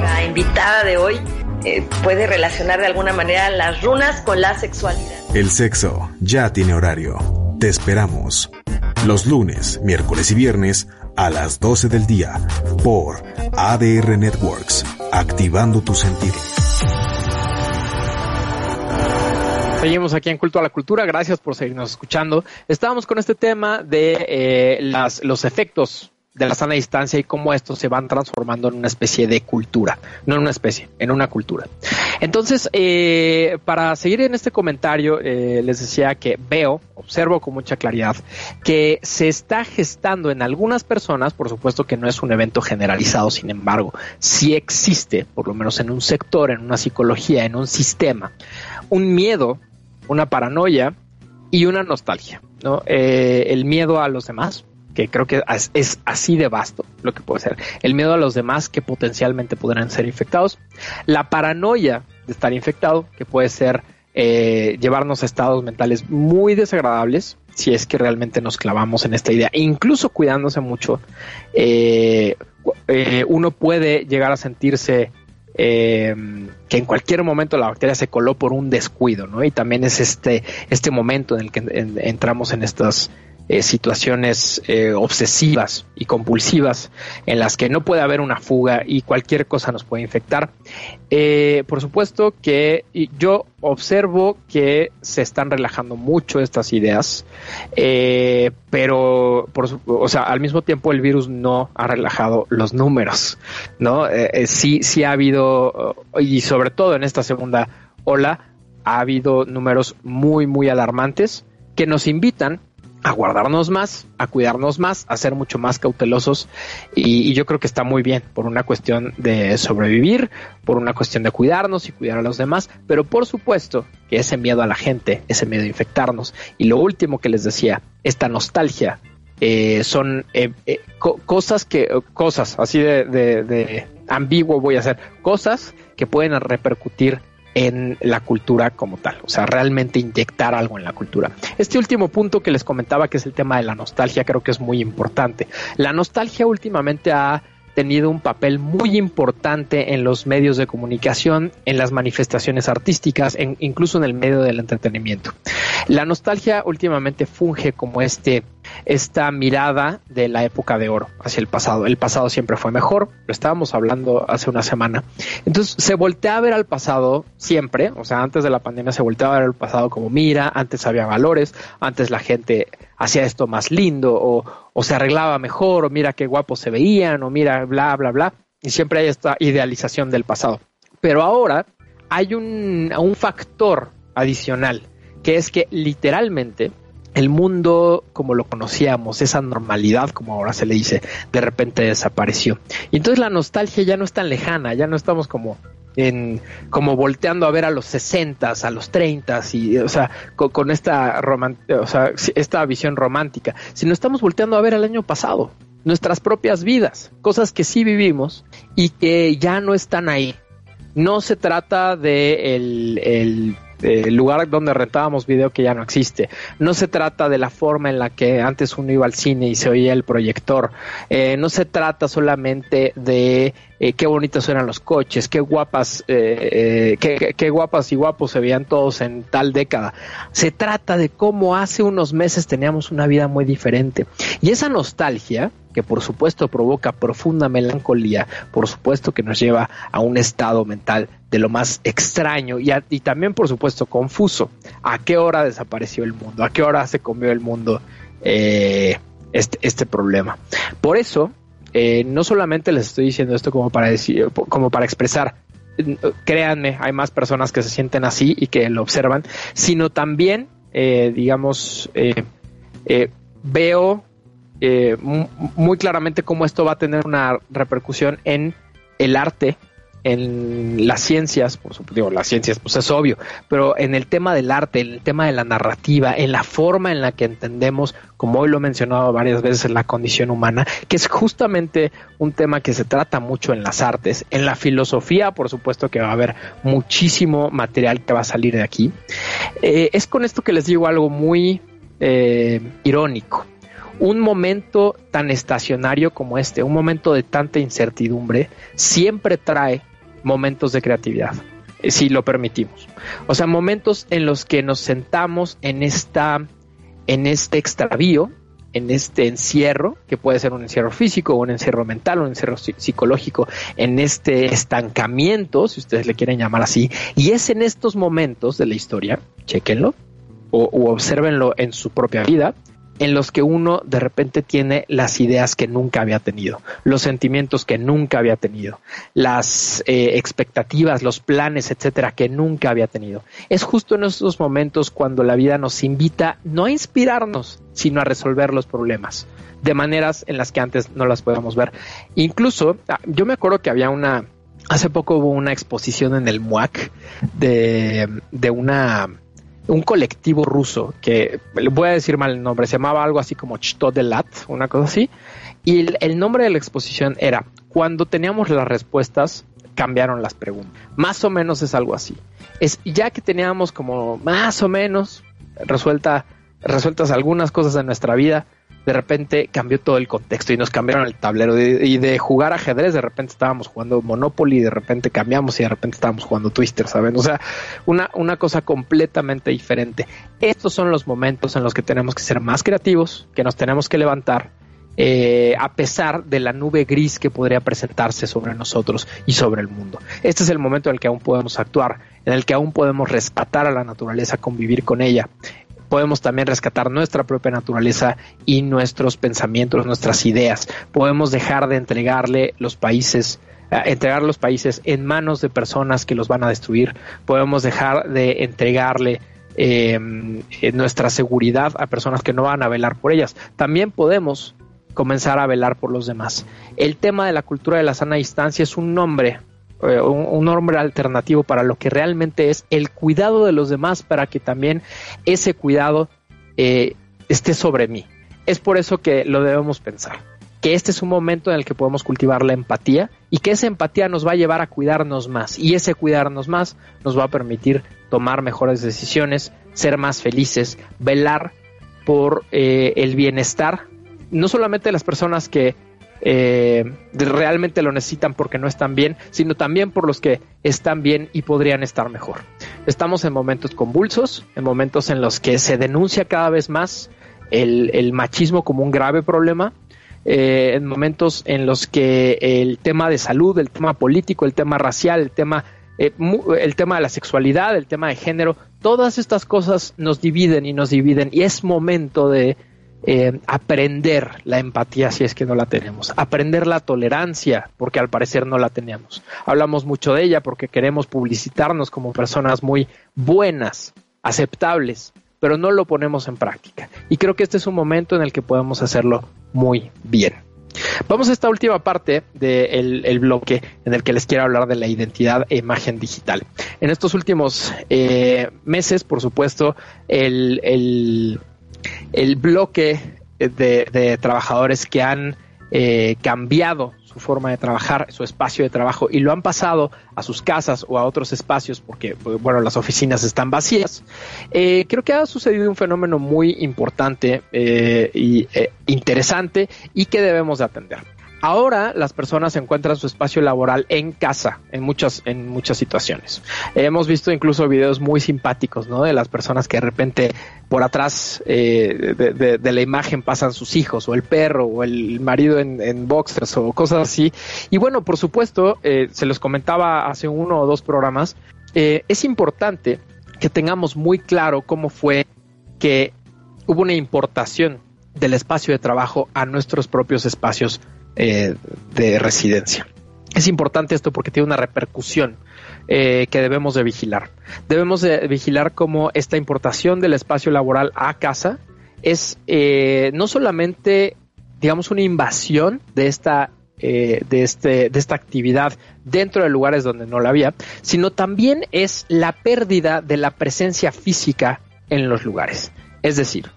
La invitada de hoy eh, puede relacionar de alguna manera las runas con la sexualidad. El sexo ya tiene horario. Te esperamos. Los lunes, miércoles y viernes a las 12 del día por ADR Networks, activando tus sentidos. Seguimos aquí en Culto a la Cultura, gracias por seguirnos escuchando. Estábamos con este tema de eh, las, los efectos de la sana distancia y cómo estos se van transformando en una especie de cultura, no en una especie, en una cultura. Entonces, eh, para seguir en este comentario, eh, les decía que veo, observo con mucha claridad, que se está gestando en algunas personas, por supuesto que no es un evento generalizado, sin embargo, sí existe, por lo menos en un sector, en una psicología, en un sistema, un miedo una paranoia y una nostalgia, ¿no? Eh, el miedo a los demás, que creo que es, así de vasto lo que puede ser. El miedo a los demás que potencialmente podrán ser infectados. La paranoia de estar infectado, que puede ser eh, llevarnos a estados mentales muy desagradables, si es que realmente nos clavamos en esta idea. Incluso cuidándose mucho, eh, uno puede llegar a sentirse eh, que en cualquier momento la bacteria se coló por un descuido, ¿no? Y también es este, este momento en el que entramos en estas eh, situaciones eh, obsesivas y compulsivas en las que no puede haber una fuga y cualquier cosa nos puede infectar. Eh, por supuesto que yo observo que se están relajando mucho estas ideas, pero por, o sea, al mismo tiempo el virus no ha relajado los números, ¿no? sí, sí ha habido, y sobre todo en esta segunda ola, ha habido números muy, muy alarmantes que nos invitan a guardarnos más, a cuidarnos más, a ser mucho más cautelosos. Y, yo creo que está muy bien por una cuestión de sobrevivir, por una cuestión de cuidarnos y cuidar a los demás, pero por supuesto que ese miedo a la gente, ese miedo a infectarnos. Y lo último que les decía, esta nostalgia eh, son eh, eh, co cosas que, cosas así de, de, de ambiguo voy a hacer, cosas que pueden repercutir en la cultura como tal, o sea, realmente inyectar algo en la cultura. Este último punto que les comentaba, que es el tema de la nostalgia, creo que es muy importante. La nostalgia últimamente ha tenido un papel muy importante en los medios de comunicación, en las manifestaciones artísticas, incluso en el medio del entretenimiento. La nostalgia últimamente funge como este, esta mirada de la época de oro hacia el pasado. El pasado siempre fue mejor, lo estábamos hablando hace una semana. Entonces se voltea a ver al pasado siempre, o sea, antes de la pandemia se voltea a ver al pasado como mira, antes había valores, antes la gente hacía esto más lindo o, o se arreglaba mejor o mira qué guapos se veían o mira bla, bla, bla. Y siempre hay esta idealización del pasado. Pero ahora hay un, un factor adicional que es que literalmente el mundo como lo conocíamos, esa normalidad como ahora se le dice, de repente desapareció. Y entonces la nostalgia ya no es tan lejana, ya no estamos como en como volteando a ver a los 60, a los 30 y o sea, con, con esta o sea, esta visión romántica, sino estamos volteando a ver al año pasado, nuestras propias vidas, cosas que sí vivimos y que ya no están ahí. No se trata de el, el el lugar donde rentábamos video que ya no existe. No se trata de la forma en la que antes uno iba al cine y se oía el proyector. Eh, no se trata solamente de eh, qué bonitos eran los coches, qué guapas, eh, qué, qué, guapas y guapos se veían todos en tal década. Se trata de cómo hace unos meses teníamos una vida muy diferente. Y esa nostalgia, que por supuesto provoca profunda melancolía, por supuesto que nos lleva a un estado mental de lo más extraño y, también por supuesto confuso. ¿A qué hora desapareció el mundo? ¿A qué hora se comió el mundo eh, este, este problema? Por eso, eh, no solamente les estoy diciendo esto como para decir, como para expresar créanme, hay más personas que se sienten así y que lo observan, sino también, eh, digamos, eh, eh, veo eh, muy claramente cómo esto va a tener una repercusión en el arte, en las ciencias, por supuesto, digo, las ciencias, pues es obvio, pero en el tema del arte, en el tema de la narrativa, en la forma en la que entendemos, como hoy lo he mencionado varias veces, la condición humana, que es justamente un tema que se trata mucho en las artes, en la filosofía, por supuesto que va a haber muchísimo material que va a salir de aquí. Eh, es con esto que les digo algo muy eh, irónico un momento tan estacionario como este, un momento de tanta incertidumbre, siempre trae momentos de creatividad, eh, si lo permitimos. O sea, momentos en los que nos sentamos en esta, en este extravío, en este encierro, que puede ser un encierro físico, un encierro mental, un encierro psicológico, en este estancamiento, si ustedes le quieren llamar así, y es en estos momentos de la historia, chequenlo, o, o observenlo en su propia vida, en los que uno de repente tiene las ideas que nunca había tenido, los sentimientos que nunca había tenido, las eh, expectativas, los planes, etcétera, que nunca había tenido. Es justo en esos momentos cuando la vida nos invita no a inspirarnos, sino a resolver los problemas de maneras en las que antes no las podíamos ver. Incluso, ah, yo me acuerdo que había una, hace poco hubo una exposición en el MUAC de, de una un colectivo ruso que voy a decir mal el nombre, se llamaba algo así como Chtodelat, una cosa así, y el, el, nombre de la exposición era Cuando teníamos las respuestas, cambiaron las preguntas. Más o menos es algo así. Es ya que teníamos como más o menos resuelta, resueltas algunas cosas de nuestra vida, de repente cambió todo el contexto y nos cambiaron el tablero de, y de jugar ajedrez de repente estábamos jugando Monopoly de repente cambiamos y de repente estábamos jugando Twister, ¿saben? O sea, una, una cosa completamente diferente. Estos son los momentos en los que tenemos que ser más creativos, que nos tenemos que levantar, eh, a pesar de la nube gris que podría presentarse sobre nosotros y sobre el mundo. Este es el momento en el que aún podemos actuar, en el que aún podemos rescatar a la naturaleza, convivir con ella, podemos también rescatar nuestra propia naturaleza y nuestros pensamientos, nuestras ideas. Podemos dejar de entregarle los países uh, entregar los países en manos de personas que los van a destruir. Podemos dejar de entregarle eh, nuestra seguridad a personas que no van a velar por ellas. También podemos comenzar a velar por los demás. El tema de la cultura de la sana distancia es un nombre, eh, un, nombre alternativo para lo que realmente es el cuidado de los demás para que también ese cuidado eh, esté sobre mí. Es por eso que lo debemos pensar que este es un momento en el que podemos cultivar la empatía y que esa empatía nos va a llevar a cuidarnos más y ese cuidarnos más nos va a permitir tomar mejores decisiones, ser más felices, velar por eh, el bienestar no solamente de las personas que eh, realmente lo necesitan porque no están bien, sino también por los que están bien y podrían estar mejor. Estamos en momentos convulsos, en momentos en los que se denuncia cada vez más el, machismo como un grave problema, eh, en momentos en los que el tema de salud, el tema político, el tema racial, el tema, eh, el tema de la sexualidad, el tema de género, todas estas cosas nos dividen y nos dividen y es momento de eh, aprender la empatía si es que no la tenemos, aprender la tolerancia porque al parecer no la tenemos. Hablamos mucho de ella porque queremos publicitarnos como personas muy buenas, aceptables, pero no lo ponemos en práctica. Y creo que este es un momento en el que podemos hacerlo muy bien. Vamos a esta última parte del bloque en el que les quiero hablar de la identidad e imagen digital. En estos últimos eh, meses, por supuesto, el, el bloque de, trabajadores que han eh, cambiado su forma de trabajar, su espacio de trabajo y lo han pasado a sus casas o a otros espacios porque, bueno, las oficinas están vacías. Eh, creo que ha sucedido un fenómeno muy importante eh, y interesante y que debemos de atender. Ahora las personas encuentran su espacio laboral en casa, en muchas, en muchas situaciones. hemos visto incluso videos muy simpáticos, ¿no? De las personas que de repente por atrás eh, de, la imagen pasan sus hijos, o el perro, o el marido en, boxers, o cosas así. Y bueno, por supuesto, eh, se los comentaba hace uno o dos programas, eh, es importante que tengamos muy claro cómo fue que hubo una importación del espacio de trabajo a nuestros propios espacios eh, de residencia. Es importante esto porque tiene una repercusión eh, que debemos de vigilar. Debemos de vigilar cómo esta importación del espacio laboral a casa es eh, no solamente, digamos, una invasión de esta de, este, de esta actividad dentro de lugares donde no la había, sino también es la pérdida de la presencia física en los lugares. Es decir,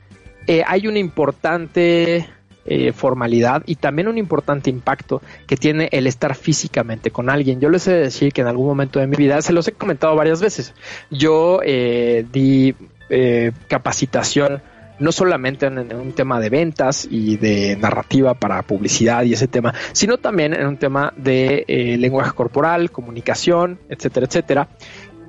hay una importante eh, formalidad y también un importante impacto que tiene el estar físicamente con alguien. Yo les he de decir que en algún momento de mi vida, se los he comentado varias veces, yo eh, di eh, capacitación no solamente en, un tema de ventas y de narrativa para publicidad y ese tema, sino también en un tema de lenguaje corporal, comunicación, etcétera, etcétera.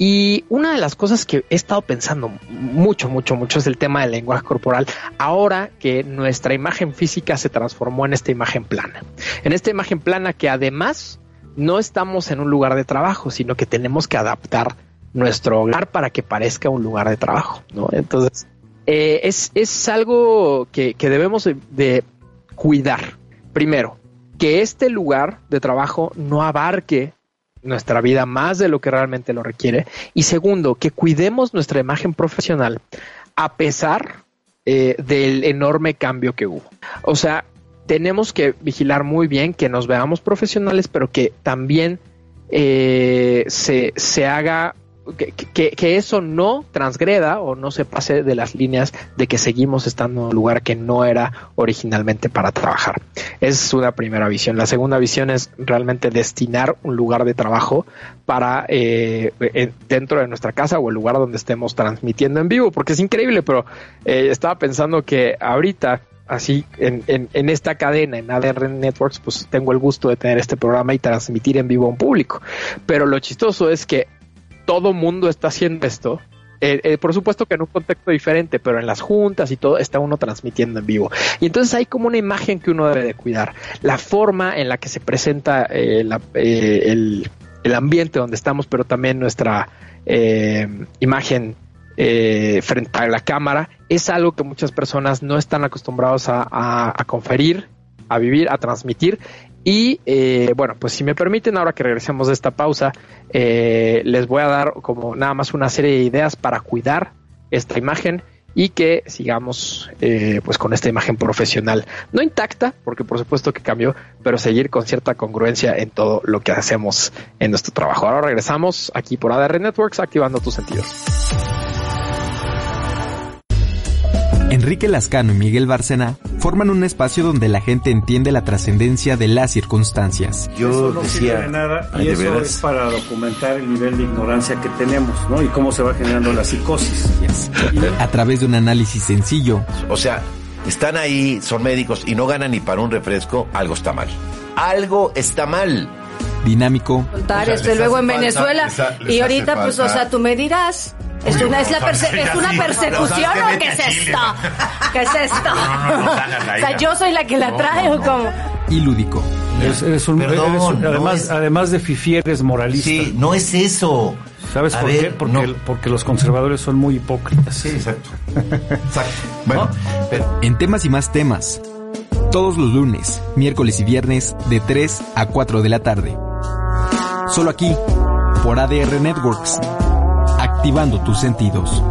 Y una de las cosas que he estado pensando mucho, mucho, mucho es el tema del lenguaje corporal, ahora que nuestra imagen física se transformó en esta imagen plana. En esta imagen plana que además no estamos en un lugar de trabajo, sino que tenemos que adaptar nuestro hogar para que parezca un lugar de trabajo, ¿no? Entonces, eh, es, es, algo que, que debemos de cuidar. Primero, que este lugar de trabajo no abarque nuestra vida más de lo que realmente lo requiere. Y segundo, que cuidemos nuestra imagen profesional a pesar eh, del enorme cambio que hubo. O sea, tenemos que vigilar muy bien que nos veamos profesionales, pero que también eh, se, se haga que, eso no transgreda o no se pase de las líneas de que seguimos estando en un lugar que no era originalmente para trabajar. Es una primera visión. La segunda visión es realmente destinar un lugar de trabajo para eh, dentro de nuestra casa o el lugar donde estemos transmitiendo en vivo, porque es increíble, pero eh, estaba pensando que ahorita así en, en, esta cadena, en ADR Networks, pues tengo el gusto de tener este programa y transmitir en vivo a un público. Pero lo chistoso es que todo mundo está haciendo esto. Eh, eh, por supuesto que en un contexto diferente, pero en las juntas y todo está uno transmitiendo en vivo. Y entonces hay como una imagen que uno debe de cuidar. La forma en la que se presenta eh, el, el, ambiente donde estamos, pero también nuestra imagen frente a la cámara, es algo que muchas personas no están acostumbrados a conferir, a vivir, a transmitir y eh, bueno, pues si me permiten, ahora que regresemos de esta pausa, eh, les voy a dar como nada más una serie de ideas para cuidar esta imagen y que sigamos eh, pues con esta imagen profesional. No intacta porque por supuesto que cambió pero seguir con cierta congruencia en todo lo que hacemos en nuestro trabajo. Ahora regresamos aquí por ADR Networks activando tus sentidos Enrique Lascano y Miguel Bárcena forman un espacio donde la gente entiende la trascendencia de las circunstancias. Yo eso no decía, sirve de nada y de eso veras. es para documentar el nivel de ignorancia que tenemos, ¿no? Y cómo se va generando la psicosis. A través de un análisis sencillo, O sea, están ahí, son médicos y no ganan ni para un refresco, algo está mal. Algo está mal. dinámico, O sea, les luego en falta- Venezuela les ha- les y ahorita pues o sea tú me dirás ¿Es una, es, la perse- ¿Es una persecución o qué es esto? ¿Qué es esto? o sea, yo soy la que la trae o cómo. y lúdico. Eres, eres un, Perdón, eres un- no además, es- además de fifi, eres moralista. Sí, no es eso. ¿Sabes A por ver, qué? Porque, no. el- porque los conservadores son muy hipócritas. Sí, exacto. Exacto. Bueno, pero En temas y más temas. Todos los lunes, miércoles y viernes de 3 a 4 de la tarde. Solo aquí, por ADR Networks. Activando tus sentidos.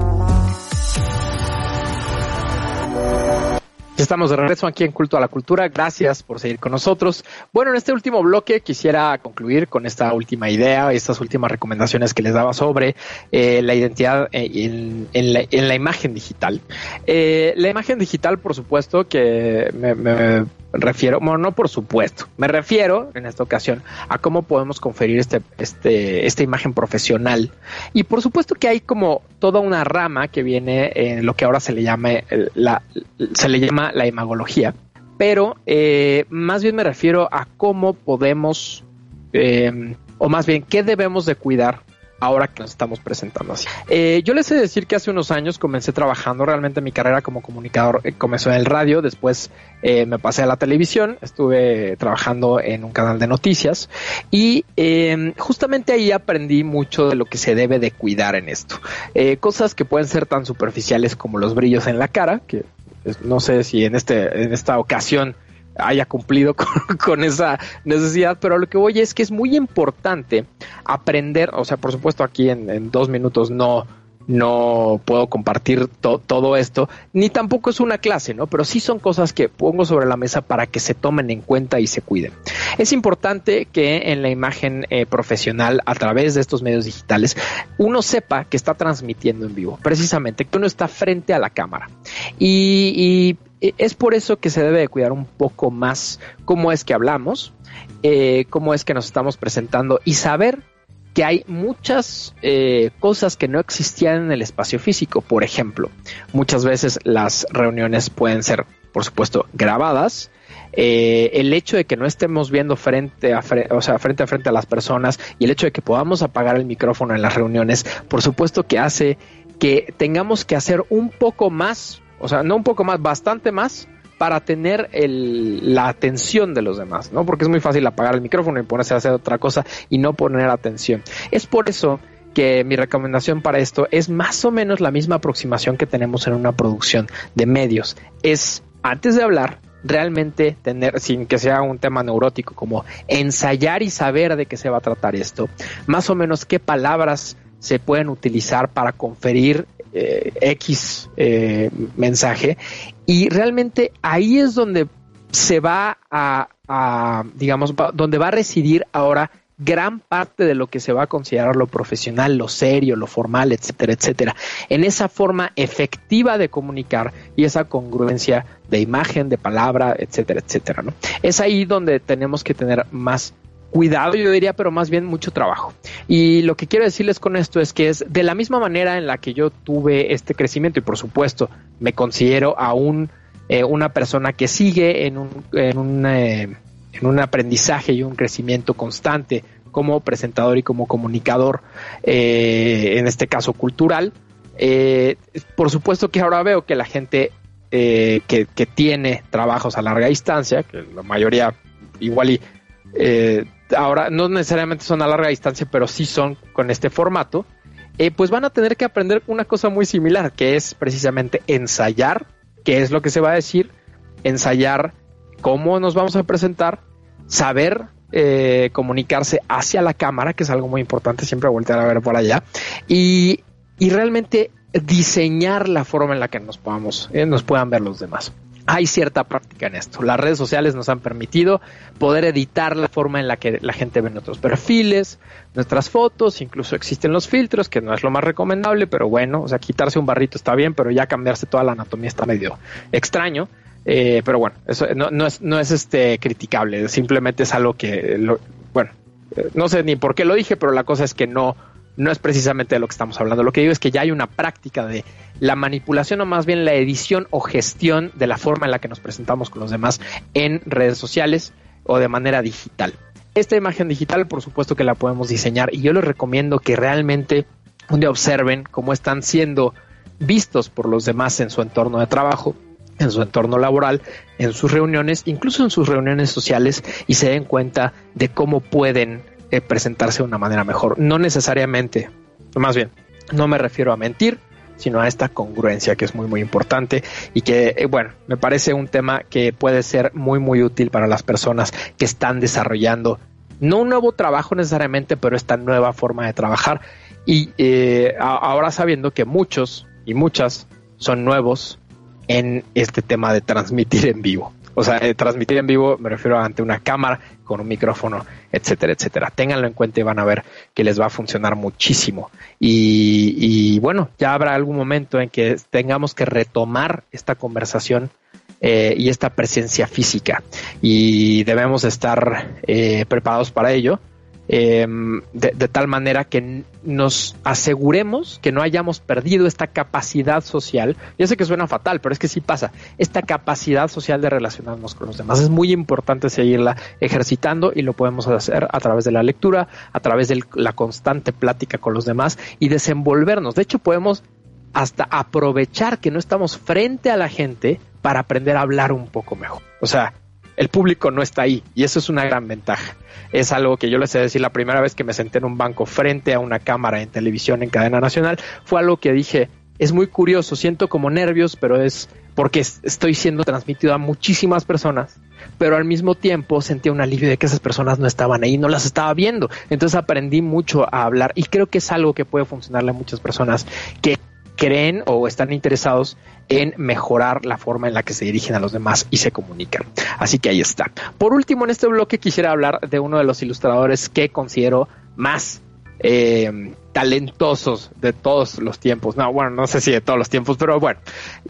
Estamos de regreso aquí en Culto a la Cultura. Gracias por seguir con nosotros. Bueno, en este último bloque quisiera concluir con esta última idea, estas últimas recomendaciones que les daba sobre eh, la identidad eh, en, en la, en la imagen digital. Eh, la imagen digital, por supuesto, que me refiero, bueno, no por supuesto, me refiero en esta ocasión a cómo podemos conferir este, este, esta imagen profesional. Y por supuesto que hay como toda una rama que viene en lo que ahora se le llama la, se le llama la imagología, pero eh, más bien me refiero a cómo podemos, eh, o más bien, qué debemos de cuidar ahora que nos estamos presentando así. Eh, yo les he de decir que hace unos años comencé trabajando, realmente mi carrera como comunicador eh, comenzó en el radio, después eh, me pasé a la televisión, estuve trabajando en un canal de noticias y eh, justamente ahí aprendí mucho de lo que se debe de cuidar en esto. Eh, cosas que pueden ser tan superficiales como los brillos en la cara, que pues, no sé si en, este, en esta ocasión haya cumplido con, con, esa necesidad, pero lo que voy es que es muy importante aprender, o sea, por supuesto aquí en, en dos minutos no, no puedo compartir to, todo esto, ni tampoco es una clase, ¿no? Pero sí son cosas que pongo sobre la mesa para que se tomen en cuenta y se cuiden. Es importante que en la imagen eh, profesional, a través de estos medios digitales, uno sepa que está transmitiendo en vivo, precisamente, que uno está frente a la cámara. Y, y es por eso que se debe de cuidar un poco más cómo es que hablamos, eh, cómo es que nos estamos presentando y saber que hay muchas eh, cosas que no existían en el espacio físico. Por ejemplo, muchas veces las reuniones pueden ser, por supuesto, grabadas. Eh, el hecho de que no estemos viendo frente a, frente, o sea, frente a frente a las personas y el hecho de que podamos apagar el micrófono en las reuniones, por supuesto que hace que tengamos que hacer un poco más, o sea, no un poco más, bastante más para tener la atención de los demás, ¿no? Porque es muy fácil apagar el micrófono y ponerse a hacer otra cosa y no poner atención. Es por eso que mi recomendación para esto es más o menos la misma aproximación que tenemos en una producción de medios. Es, antes de hablar, realmente tener, sin que sea un tema neurótico, como ensayar y saber de qué se va a tratar esto, más o menos qué palabras se pueden utilizar para conferir eh, X eh, mensaje y realmente ahí es donde se va a, a digamos, donde va a residir ahora gran parte de lo que se va a considerar lo profesional, lo serio, lo formal, etcétera, etcétera, en esa forma efectiva de comunicar y esa congruencia de imagen, de palabra, etcétera, etcétera, ¿no? Es ahí donde tenemos que tener más cuidado, yo diría, pero más bien mucho trabajo. Y lo que quiero decirles con esto es que es de la misma manera en la que yo tuve este crecimiento y por supuesto me considero aún eh, una persona que sigue en un, en un, eh, en un aprendizaje y un crecimiento constante como presentador y como comunicador, eh, en este caso cultural. Eh, por supuesto que ahora veo que la gente que, que, tiene trabajos a larga distancia, que la mayoría igual y eh, ahora no necesariamente son a larga distancia, pero sí son con este formato, eh, pues van a tener que aprender una cosa muy similar, que es precisamente ensayar qué es lo que se va a decir, ensayar cómo nos vamos a presentar, saber eh, comunicarse hacia la cámara, que es algo muy importante, siempre voltear a ver por allá, y, y realmente diseñar la forma en la que nos podamos, eh, nos puedan ver los demás. Hay cierta práctica en esto. Las redes sociales nos han permitido poder editar la forma en la que la gente ve nuestros perfiles, nuestras fotos, incluso existen los filtros, que no es lo más recomendable, pero bueno, o sea, quitarse un barrito está bien, pero ya cambiarse toda la anatomía está medio extraño. Eh, pero bueno, eso no, no, es, no es este criticable, simplemente es algo que, lo, bueno, eh, no sé ni por qué lo dije, pero la cosa es que no, no es precisamente de lo que estamos hablando. Lo que digo es que ya hay una práctica de la manipulación o más bien la edición o gestión de la forma en la que nos presentamos con los demás en redes sociales o de manera digital. Esta imagen digital, por supuesto que la podemos diseñar y yo les recomiendo que realmente un día observen cómo están siendo vistos por los demás en su entorno de trabajo, en su entorno laboral, en sus reuniones, incluso en sus reuniones sociales y se den cuenta de cómo pueden eh, presentarse de una manera mejor. No necesariamente, más bien, no me refiero a mentir, sino a esta congruencia que es muy muy importante y que eh, bueno me parece un tema que puede ser muy muy útil para las personas que están desarrollando no un nuevo trabajo necesariamente pero esta nueva forma de trabajar y eh, ahora sabiendo que muchos y muchas son nuevos en este tema de transmitir en vivo o sea, eh, transmitir en vivo me refiero ante una cámara con un micrófono, etcétera, etcétera. Ténganlo en cuenta y van a ver que les va a funcionar muchísimo. Y, y bueno, ya habrá algún momento en que tengamos que retomar esta conversación eh, y esta presencia física. Y debemos estar eh, preparados para ello eh, de, de, tal manera que nos aseguremos que no hayamos perdido esta capacidad social. Ya sé que suena fatal, pero es que sí pasa. Esta capacidad social de relacionarnos con los demás. Es muy importante seguirla ejercitando y lo podemos hacer a través de la lectura, a través de la constante plática con los demás y desenvolvernos. De hecho, podemos hasta aprovechar que no estamos frente a la gente para aprender a hablar un poco mejor. O sea, el público no está ahí y eso es una gran ventaja. Es algo que yo les he de decir la primera vez que me senté en un banco frente a una cámara en televisión en cadena nacional, fue algo que dije, es muy curioso, siento como nervios, pero es porque estoy siendo transmitido a muchísimas personas, pero al mismo tiempo sentí un alivio de que esas personas no estaban ahí, no las estaba viendo. Entonces aprendí mucho a hablar y creo que es algo que puede funcionarle a muchas personas que creen o están interesados en mejorar la forma en la que se dirigen a los demás y se comunican. Así que ahí está. Por último, en este bloque quisiera hablar de uno de los ilustradores que considero más eh, talentosos de todos los tiempos. No, bueno, no sé si de todos los tiempos, pero bueno,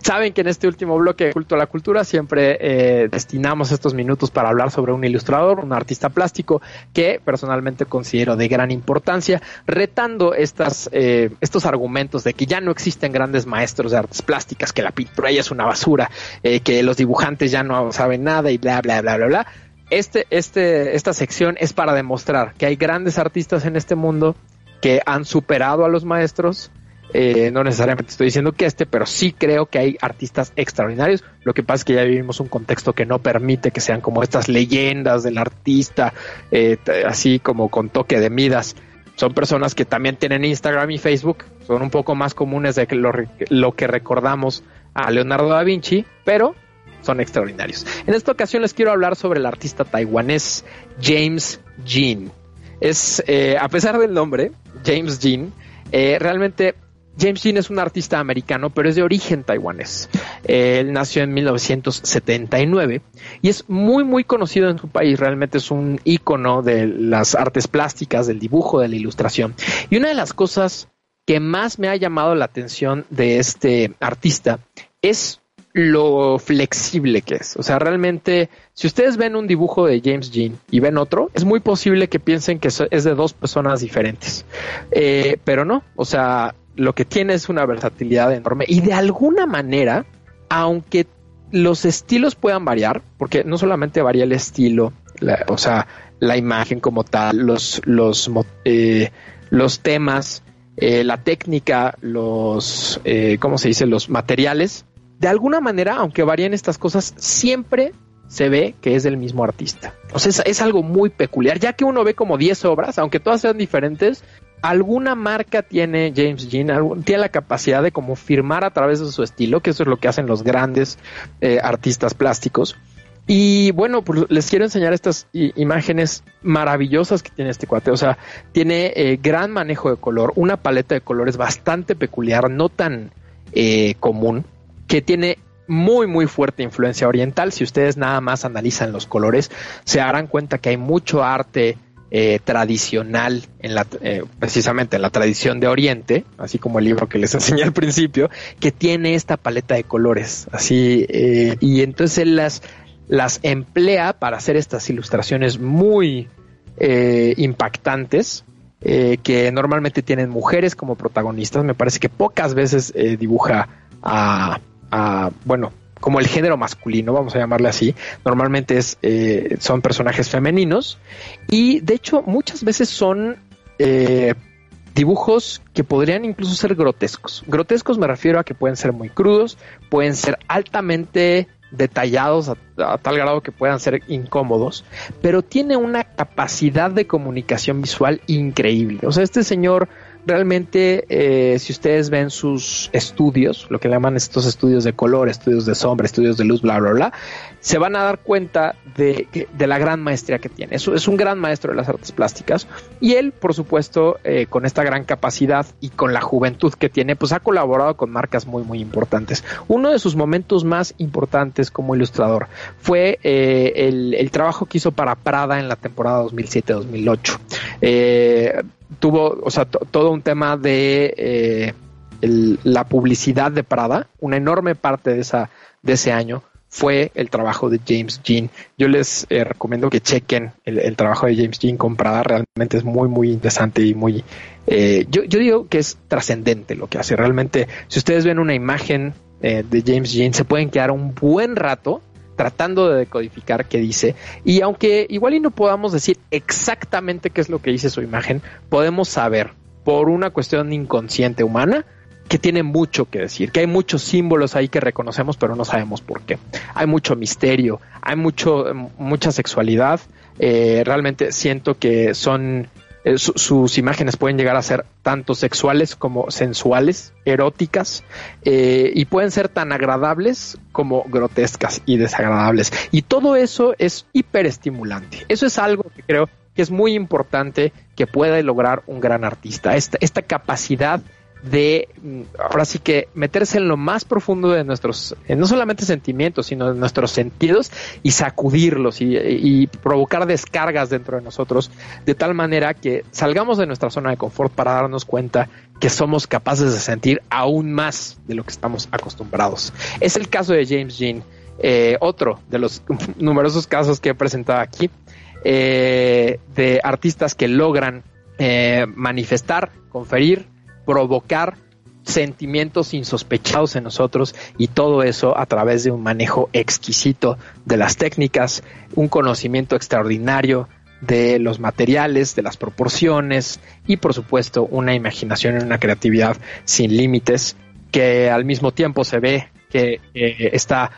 saben que en este último bloque Culto a la Cultura siempre eh, destinamos estos minutos para hablar sobre un ilustrador, un artista plástico que personalmente considero de gran importancia, retando estas, eh, estos argumentos de que ya no existen grandes maestros de artes plásticas, que la pintura ya es una basura, eh, que los dibujantes ya no saben nada y bla, bla, bla, bla, bla este, este, esta sección es para demostrar que hay grandes artistas en este mundo que han superado a los maestros. Eh, no necesariamente estoy diciendo que este, pero sí creo que hay artistas extraordinarios. Lo que pasa es que ya vivimos un contexto que no permite que sean como estas leyendas del artista, eh, así como con toque de midas. Son personas que también tienen Instagram y Facebook, son un poco más comunes de lo, lo que recordamos a Leonardo da Vinci, pero son extraordinarios. En esta ocasión les quiero hablar sobre el artista taiwanés James Jean. Es, eh, a pesar del nombre, James Jean, eh, realmente James Jean es un artista americano, pero es de origen taiwanés. Él nació en 1979 y es muy, muy conocido en su país. Realmente es un ícono de las artes plásticas, del dibujo, de la ilustración. Y una de las cosas que más me ha llamado la atención de este artista es lo flexible que es. O sea, realmente, si ustedes ven un dibujo de James Jean y ven otro, es muy posible que piensen que es de dos personas diferentes. Eh, pero no, o sea, lo que tiene es una versatilidad enorme y de alguna manera, aunque los estilos puedan variar, porque no solamente varía el estilo, o sea, la imagen como tal, los, los, eh, los temas, eh, la técnica, los, eh, ¿cómo se dice? Los materiales, de alguna manera, aunque varían estas cosas, siempre se ve que es del mismo artista. O sea, es, algo muy peculiar, ya que uno ve como 10 obras, aunque todas sean diferentes, alguna marca tiene James Jean, tiene la capacidad de como firmar a través de su estilo, que eso es lo que hacen los grandes eh, artistas plásticos. Y bueno, pues les quiero enseñar estas imágenes maravillosas que tiene este cuate. O sea, tiene eh, gran manejo de color, una paleta de colores bastante peculiar, no tan eh, común, que tiene muy muy fuerte influencia oriental. Si ustedes nada más analizan los colores, se darán cuenta que hay mucho arte eh, tradicional en la eh, precisamente en la tradición de Oriente, así como el libro que les enseñé al principio, que tiene esta paleta de colores, así eh, y entonces él las las emplea para hacer estas ilustraciones muy impactantes que normalmente tienen mujeres como protagonistas. Me parece que pocas veces dibuja a, bueno, como el género masculino, vamos a llamarle así. Normalmente es, eh, son personajes femeninos y de hecho muchas veces son eh, dibujos que podrían incluso ser grotescos. Grotescos me refiero a que pueden ser muy crudos, pueden ser altamente detallados a, a, tal grado que puedan ser incómodos, pero tiene una capacidad de comunicación visual increíble. O sea, este señor realmente eh, si ustedes ven sus estudios, lo que llaman estos estudios de color, estudios de sombra, estudios de luz, bla, bla, bla, se van a dar cuenta de, de la gran maestría que tiene. Es, un gran maestro de las artes plásticas y él, por supuesto, eh, con esta gran capacidad y con la juventud que tiene, pues ha colaborado con marcas muy, muy importantes. Uno de sus momentos más importantes como ilustrador fue eh, el, el, trabajo que hizo para Prada en la temporada 2007-2008. Tuvo, o sea, todo un tema de eh, el, la publicidad de Prada, una enorme parte de, esa, de ese año fue el trabajo de James Jean. Yo les eh, recomiendo que chequen el, el, trabajo de James Jean con Prada, realmente es muy, muy interesante y muy... Eh, yo, yo digo que es trascendente lo que hace, realmente, si ustedes ven una imagen eh, de James Jean, se pueden quedar un buen rato tratando de decodificar qué dice. Y aunque igual y no podamos decir exactamente qué es lo que dice su imagen, podemos saber por una cuestión inconsciente humana que tiene mucho que decir, que hay muchos símbolos ahí que reconocemos pero no sabemos por qué. Hay mucho misterio, hay mucho, mucha sexualidad. Eh, realmente siento que son eh, su, sus imágenes pueden llegar a ser tanto sexuales como sensuales, eróticas, eh, y pueden ser tan agradables como grotescas y desagradables. Y todo eso es hiperestimulante. Eso es algo que creo que es muy importante que pueda lograr un gran artista. Esta, esta capacidad de mm, ahora sí que meterse en lo más profundo de nuestros, no solamente sentimientos, sino de nuestros sentidos y sacudirlos y, y, provocar descargas dentro de nosotros, de tal manera que salgamos de nuestra zona de confort para darnos cuenta que somos capaces de sentir aún más de lo que estamos acostumbrados. Es el caso de James Jean, eh, otro de los numerosos casos que he presentado aquí, eh, de artistas que logran eh, manifestar, conferir, provocar sentimientos insospechados en nosotros y todo eso a través de un manejo exquisito de las técnicas, un conocimiento extraordinario de los materiales, de las proporciones y por supuesto una imaginación y una creatividad sin límites que al mismo tiempo se ve que eh, está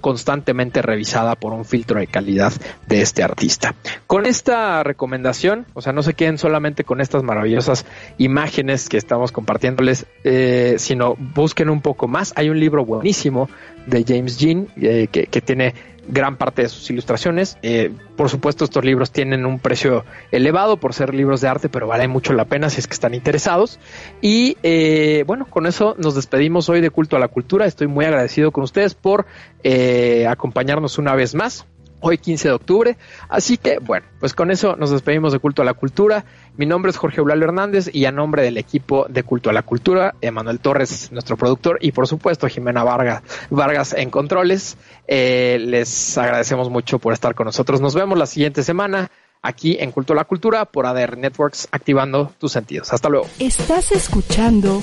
constantemente revisada por un filtro de calidad de este artista. Con esta recomendación, o sea, no se queden solamente con estas maravillosas imágenes que estamos compartiéndoles, eh, sino busquen un poco más. Hay un libro buenísimo de James Jean eh, que tiene gran parte de sus ilustraciones. Eh, por supuesto, estos libros tienen un precio elevado por ser libros de arte, pero vale mucho la pena si es que están interesados. Y eh, bueno, con eso nos despedimos hoy de Culto a la Cultura. Estoy muy agradecido con ustedes por eh, acompañarnos una vez más hoy 15 de octubre. Así que bueno, pues con eso nos despedimos de Culto a la Cultura. Mi nombre es Jorge Eulalio Hernández y a nombre del equipo de Culto a la Cultura, Emanuel Torres, nuestro productor, y por supuesto Jimena Vargas, Vargas en controles, eh, les agradecemos mucho por estar con nosotros. Nos vemos la siguiente semana aquí en Culto a la Cultura por ADR Networks, activando tus sentidos. Hasta luego. Estás escuchando